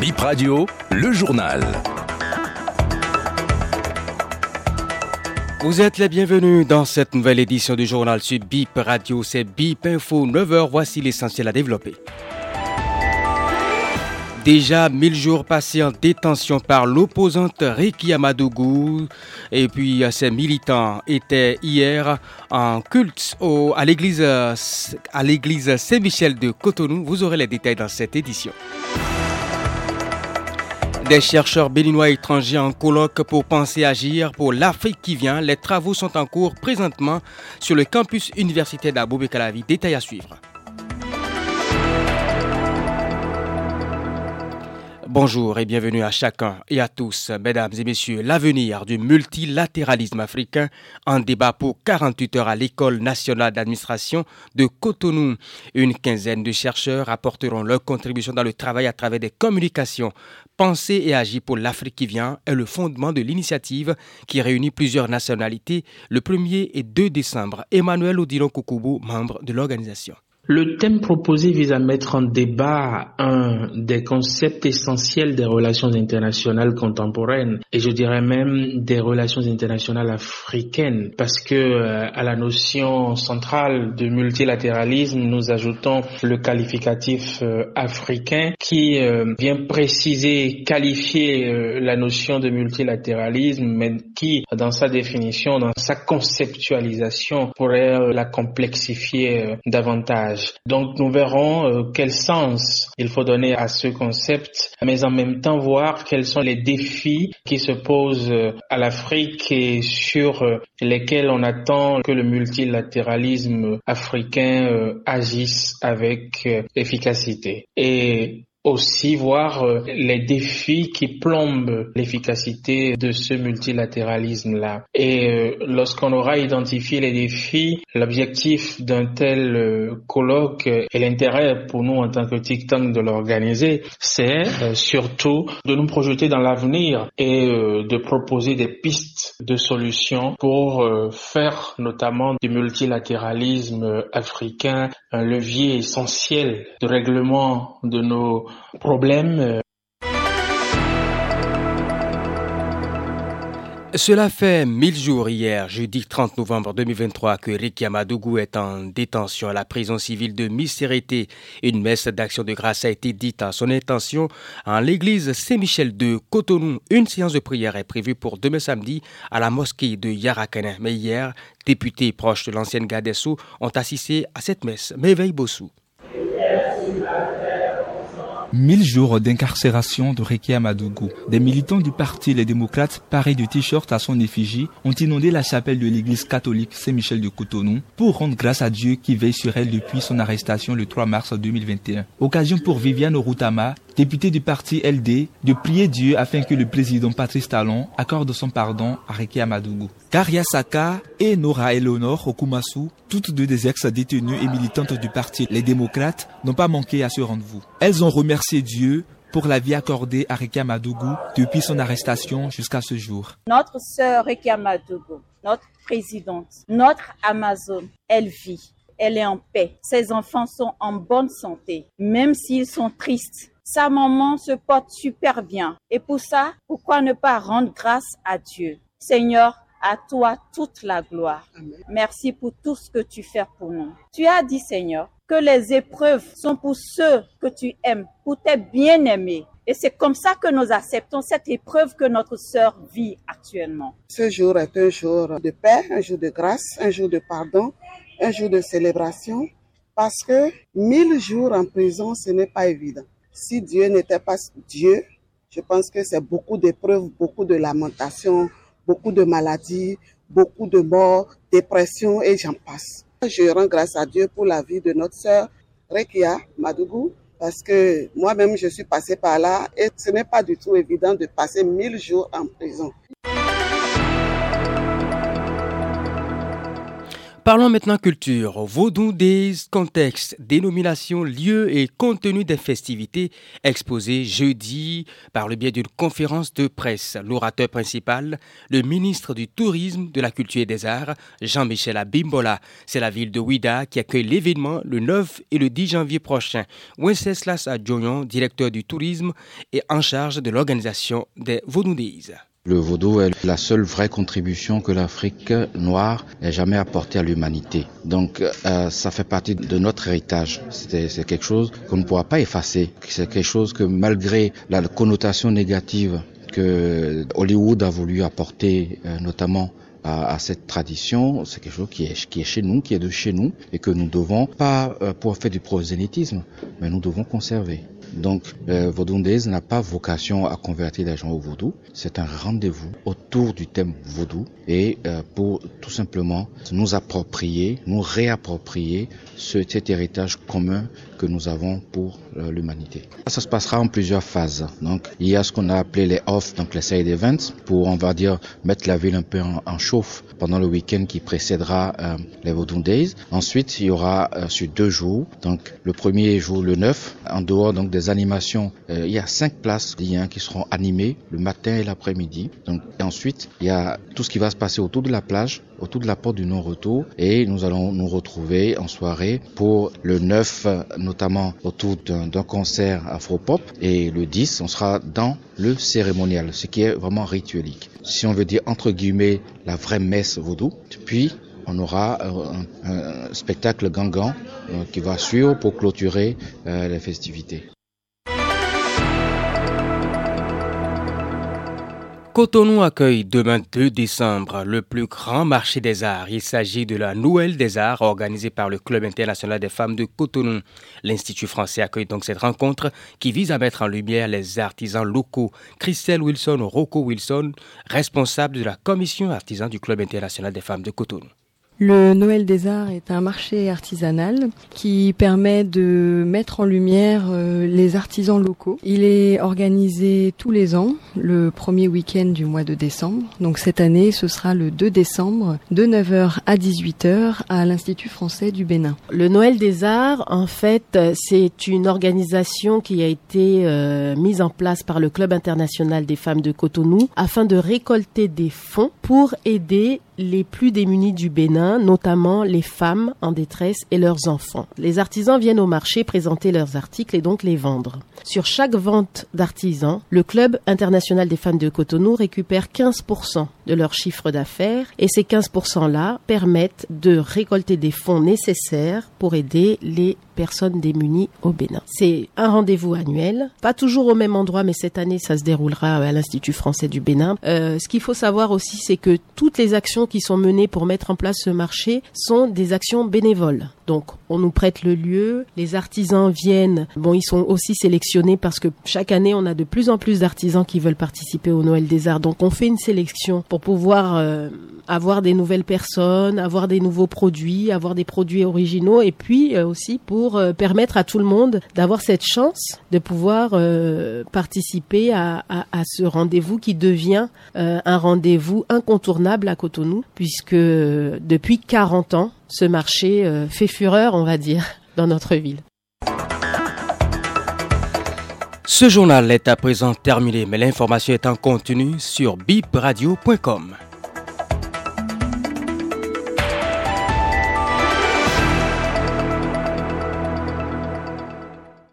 Bip Radio, le journal. Vous êtes les bienvenus dans cette nouvelle édition du journal sur BIP Radio. C'est BIP Info 9h. Voici l'essentiel à développer. Déjà 1000 jours passés en détention par l'opposante Riki Amadougou et puis ses militants étaient hier en culte à l'église Saint-Michel de Cotonou. Vous aurez les détails dans cette édition. Des chercheurs béninois étrangers en colloque pour penser agir pour l'Afrique qui vient. Les travaux sont en cours présentement sur le campus universitaire d'Abou-Bekalavi. Détails à suivre. Bonjour et bienvenue à chacun et à tous, mesdames et messieurs. L'avenir du multilatéralisme africain en débat pour 48 heures à l'École nationale d'administration de Cotonou. Une quinzaine de chercheurs apporteront leur contribution dans le travail à travers des communications. Penser et agir pour l'Afrique qui vient est le fondement de l'initiative qui réunit plusieurs nationalités le 1er et 2 décembre. Emmanuel Odilon Kokoubou, membre de l'organisation. Le thème proposé vise à mettre en débat un des concepts essentiels des relations internationales contemporaines et je dirais même des relations internationales africaines parce que euh, à la notion centrale de multilatéralisme nous ajoutons le qualificatif euh, africain qui euh, vient préciser, qualifier la notion de multilatéralisme mais qui dans sa définition, dans sa conceptualisation pourrait la complexifier davantage. Donc nous verrons euh, quel sens il faut donner à ce concept, mais en même temps voir quels sont les défis qui se posent euh, à l'Afrique et sur euh, lesquels on attend que le multilatéralisme africain agisse avec efficacité. Aussi voir euh, les défis qui plombent l'efficacité de ce multilatéralisme-là. Et euh, lorsqu'on aura identifié les défis, l'objectif d'un tel euh, colloque et l'intérêt pour nous en tant que think tank de l'organiser, c'est surtout de nous projeter dans l'avenir et de proposer des pistes de solutions pour faire notamment du multilatéralisme africain un levier essentiel de règlement de nos problème. Euh, Cela fait 1000 jours hier, jeudi 30 novembre 2023, que Ricky Amadougou est en détention à la prison civile de Missérété. Une messe d'action de grâce a été dite à son intention en l'église Saint-Michel de Cotonou. Une séance de prière est prévue pour demain samedi à la mosquée de Yarakana. Mais hier, députés proches de l'ancienne garde ont assisté à cette messe. Méveille Bossou. Mille jours d'incarcération de Rekia Amadougou. Des militants du parti Les Démocrates, parés de t-shirts à son effigie, ont inondé la chapelle de l'église catholique Saint-Michel de Cotonou pour rendre grâce à Dieu qui veille sur elle depuis son arrestation le 3 mars 2021. Occasion pour Viviane Routama, députée du parti LD, de prier Dieu afin que le président Patrice Talon accorde son pardon à Rekia Amadougou. Karia Saka et Nora Eleonore Okumasu, toutes deux des ex-détenues et militantes du parti Les Démocrates, n'ont pas manqué à ce rendez-vous. Elles ont remercié Dieu pour la vie accordée à Rekia Madougou depuis son arrestation jusqu'à ce jour. Notre sœur Rekia Madougou, notre présidente, notre Amazon, elle vit, elle est en paix. Ses enfants sont en bonne santé, même s'ils sont tristes. Sa maman se porte super bien. Et pour ça, pourquoi ne pas rendre grâce à Dieu? Seigneur, à toi toute la gloire. Merci pour tout ce que tu fais pour nous. Tu as dit, Seigneur, que les épreuves sont pour ceux que tu aimes, pour tes bien-aimés. Et c'est comme ça que nous acceptons cette épreuve que notre sœur vit actuellement. Ce jour est un jour de paix, un jour de grâce, un jour de pardon, un jour de célébration, parce que mille jours en prison, ce n'est pas évident. Si Dieu n'était pas Dieu, je pense que c'est beaucoup d'épreuves, beaucoup de lamentations, beaucoup de maladies, beaucoup de morts, dépression et j'en passe. Je rends grâce à Dieu pour la vie de notre sœur Rekia Madougou parce que moi-même je suis passée par là et ce n'est pas du tout évident de passer mille jours en prison. Parlons maintenant culture. Vaudou Days, contexte, dénomination, lieu et contenu des festivités exposés jeudi par le biais d'une conférence de presse. L'orateur principal, le ministre du Tourisme, de la Culture et des Arts, Jean-Michel Abimbola. C'est la ville de Ouida qui accueille l'événement le 9 et le 10 janvier prochain. Wenceslas Adjoyon, directeur du tourisme, est en charge de l'organisation des Vaudou. Le vaudou est la seule vraie contribution que l'Afrique noire ait jamais apportée à l'humanité. Donc euh, ça fait partie de notre héritage. C'est quelque chose qu'on ne pourra pas effacer. C'est quelque chose que malgré la connotation négative que Hollywood a voulu apporter, euh, notamment à, cette tradition, c'est quelque chose qui est, qui est chez nous, qui est de chez nous, et que nous devons pas euh, pour faire du prosélytisme, mais nous devons conserver. Donc, euh, n'a pas vocation à convertir les gens au vaudou. C'est un rendez-vous autour du thème vaudou et euh, pour tout simplement nous approprier, nous réapproprier cet héritage commun que nous avons pour euh, l'humanité. Ça se passera en plusieurs phases. Donc, il y a ce qu'on a appelé les off, donc les side events, pour on va dire mettre la ville un peu en, chauffe pendant le week-end qui précédera euh, les Vaudou Days. Ensuite, il y aura euh, sur deux jours. Donc, le premier jour, le 9, en dehors donc des animations, il y a cinq places qui seront animées le matin et l'après-midi. Donc, ensuite, il y a tout ce qui va se passer autour de la plage autour de la porte du non-retour et nous allons nous retrouver en soirée pour le 9 notamment autour d'un concert afro-pop. Et le 10 on sera dans le cérémonial ce qui est vraiment rituelique. Si on veut dire entre guillemets la vraie messe vaudou. Puis on aura euh, un, spectacle gangan euh, qui va suivre pour clôturer euh, les festivités. Cotonou accueille demain 2 décembre le plus grand marché des arts. Il s'agit de la Noël des arts organisée par le Club international des femmes de Cotonou. L'Institut français accueille donc cette rencontre qui vise à mettre en lumière les artisans locaux. Christelle Wilson, Rocco Wilson, responsable de la commission artisan du Club international des femmes de Cotonou. Le Noël des Arts est un marché artisanal qui permet de mettre en lumière euh, les artisans locaux. Il est organisé tous les ans, le premier week-end du mois de décembre. Donc cette année, ce sera le 2 décembre, de 9h à 18h à l'Institut français du Bénin. Le Noël des Arts, en fait, c'est une organisation qui a été euh, mise en place par le Club international des femmes de Cotonou afin de récolter des fonds pour aider les plus démunis du Bénin, notamment les femmes en détresse et leurs enfants. Les artisans viennent au marché présenter leurs articles et donc les vendre. Sur chaque vente d'artisans, le Club international des femmes de Cotonou récupère 15% de leur chiffre d'affaires et ces 15%-là permettent de récolter des fonds nécessaires pour aider les personnes démunies au Bénin. C'est un rendez-vous annuel, pas toujours au même endroit, mais cette année, ça se déroulera à l'Institut français du Bénin. Euh, ce qu'il faut savoir aussi, c'est que toutes les actions qui sont menées pour mettre en place ce marché sont des actions bénévoles. Donc, on nous prête le lieu, les artisans viennent. Bon, ils sont aussi sélectionnés parce que chaque année, on a de plus en plus d'artisans qui veulent participer au Noël des Arts. Donc, on fait une sélection pour pouvoir euh, avoir des nouvelles personnes, avoir des nouveaux produits, avoir des produits originaux et puis euh, aussi pour euh, permettre à tout le monde d'avoir cette chance de pouvoir participer à, à, à ce rendez-vous qui devient un rendez-vous incontournable à Cotonou puisque depuis 40 ans, ce marché euh, fait fureur, on va dire, dans notre ville. Ce journal est à présent terminé, mais l'information est en continu sur bipradio.com.